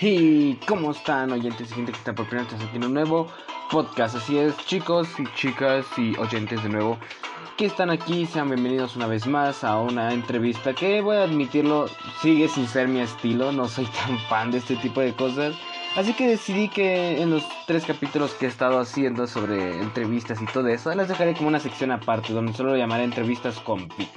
Y cómo están oyentes y gente que está por primera vez aquí en un nuevo podcast. Así es, chicos y chicas y oyentes de nuevo que están aquí, sean bienvenidos una vez más a una entrevista que voy a admitirlo, sigue sin ser mi estilo, no soy tan fan de este tipo de cosas. Así que decidí que en los tres capítulos que he estado haciendo sobre entrevistas y todo eso, las dejaré como una sección aparte donde solo lo llamaré entrevistas con Pic.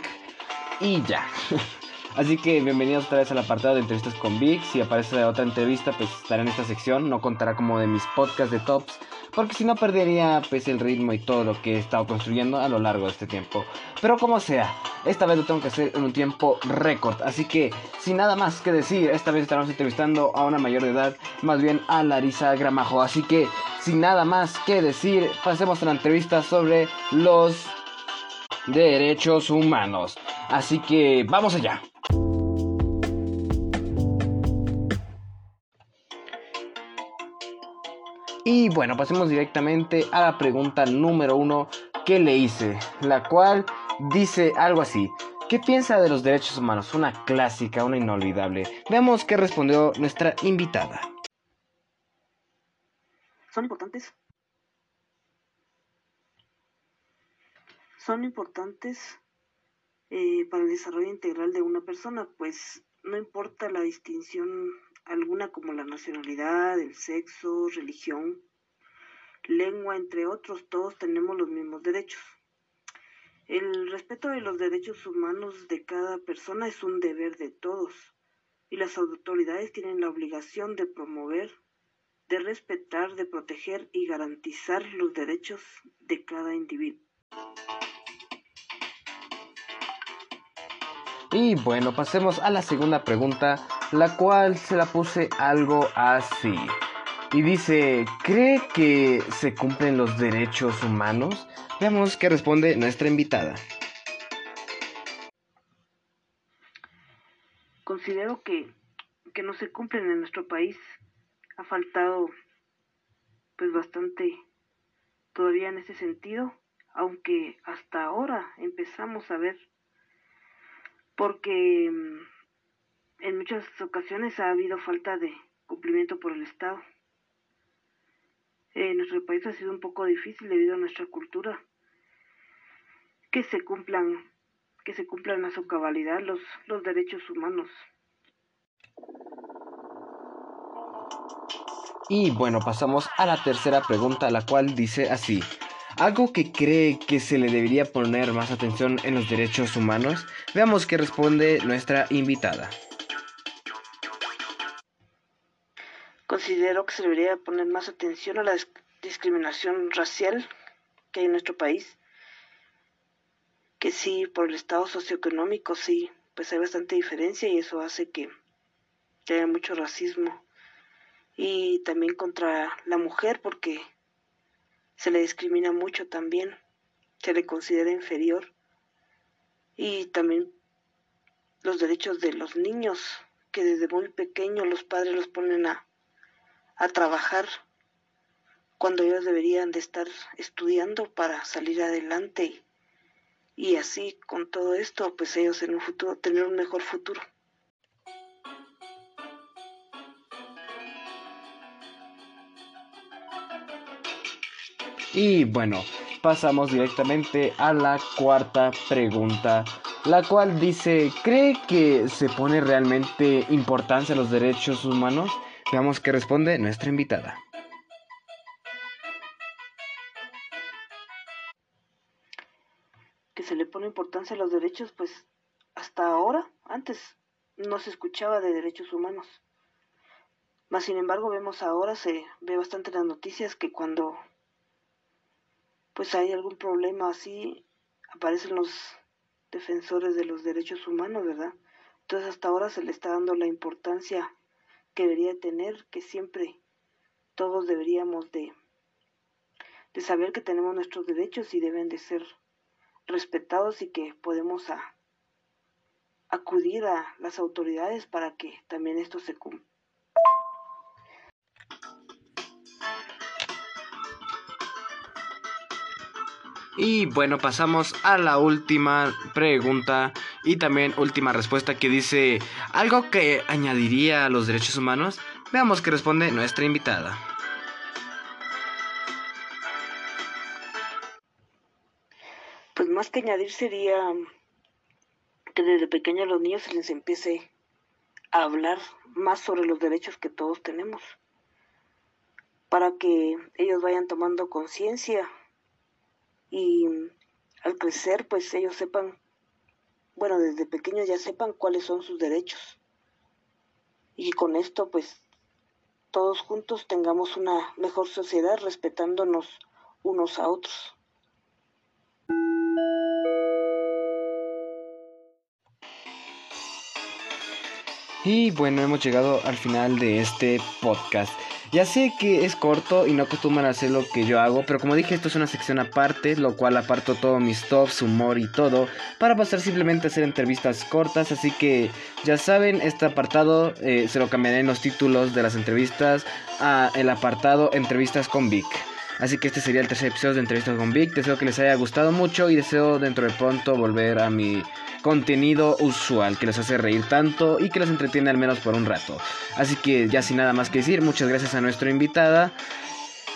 Y ya. Así que bienvenidos otra vez al apartado de entrevistas con Vic. Si aparece otra entrevista, pues estará en esta sección. No contará como de mis podcasts de tops. Porque si no perdería pues el ritmo y todo lo que he estado construyendo a lo largo de este tiempo. Pero como sea, esta vez lo tengo que hacer en un tiempo récord. Así que sin nada más que decir, esta vez estaremos entrevistando a una mayor de edad. Más bien a Larisa Gramajo. Así que sin nada más que decir, pasemos a la entrevista sobre los derechos humanos. Así que vamos allá. Y bueno, pasemos directamente a la pregunta número uno que le hice, la cual dice algo así. ¿Qué piensa de los derechos humanos? Una clásica, una inolvidable. Veamos qué respondió nuestra invitada. ¿Son importantes? Son importantes eh, para el desarrollo integral de una persona, pues no importa la distinción alguna como la nacionalidad, el sexo, religión, lengua, entre otros, todos tenemos los mismos derechos. El respeto de los derechos humanos de cada persona es un deber de todos y las autoridades tienen la obligación de promover, de respetar, de proteger y garantizar los derechos de cada individuo. Y bueno, pasemos a la segunda pregunta, la cual se la puse algo así. Y dice, ¿cree que se cumplen los derechos humanos? Veamos qué responde nuestra invitada. Considero que, que no se cumplen en nuestro país. Ha faltado pues bastante todavía en ese sentido, aunque hasta ahora empezamos a ver porque mm, en muchas ocasiones ha habido falta de cumplimiento por el Estado. En nuestro país ha sido un poco difícil debido a nuestra cultura que se cumplan que se cumplan a su cabalidad los, los derechos humanos. Y bueno, pasamos a la tercera pregunta, la cual dice así. ¿Algo que cree que se le debería poner más atención en los derechos humanos? Veamos qué responde nuestra invitada. Considero que se debería poner más atención a la discriminación racial que hay en nuestro país. Que sí, por el estado socioeconómico, sí, pues hay bastante diferencia y eso hace que, haya mucho racismo. Y también contra la mujer, porque se le discrimina mucho también, se le considera inferior. Y también los derechos de los niños, que desde muy pequeños los padres los ponen a, a trabajar cuando ellos deberían de estar estudiando para salir adelante y, así con todo esto pues ellos en un futuro tener un mejor futuro. Y bueno, pasamos directamente a la cuarta pregunta, la cual dice, ¿cree que se pone realmente importancia a los derechos humanos? Veamos qué responde nuestra invitada. Que se le pone importancia a los derechos, pues hasta ahora, antes no se escuchaba de derechos humanos. Mas sin embargo vemos ahora, se ve bastante en las noticias que cuando pues hay algún problema así, aparecen los defensores de los derechos humanos, ¿verdad? Entonces hasta ahora se le está dando la importancia que debería tener, que siempre todos deberíamos de, de saber que tenemos nuestros derechos y deben de ser respetados y que podemos acudir a las autoridades para que también esto se cumpla. Y bueno, pasamos a la última pregunta y también última respuesta que dice, ¿algo que añadiría a los derechos humanos? Veamos qué responde nuestra invitada. Pues más que añadir sería que desde pequeños los niños se les empiece a hablar más sobre los derechos que todos tenemos, para que ellos vayan tomando conciencia y al crecer pues ellos sepan, bueno, desde pequeños ya sepan cuáles son sus derechos y con esto pues todos juntos tengamos una mejor sociedad respetándonos unos a otros. Y bueno, hemos llegado al final de este podcast. Ya sé que es corto y no acostumbran a hacer lo que yo hago, pero como dije, esto es una sección aparte, lo cual aparto todo mis tops, humor y todo, para pasar simplemente a hacer entrevistas cortas. Así que ya saben, este apartado eh, se lo cambiaré en los títulos de las entrevistas a el apartado Entrevistas con Vic. Así que este sería el tercer episodio de Entrevistas con Vic. Deseo que les haya gustado mucho y deseo dentro de pronto volver a mi contenido usual que les hace reír tanto y que les entretiene al menos por un rato. Así que ya sin nada más que decir, muchas gracias a nuestra invitada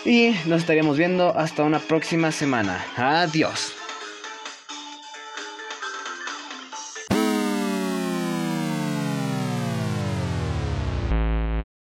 y nos estaríamos viendo hasta una próxima semana. Adiós.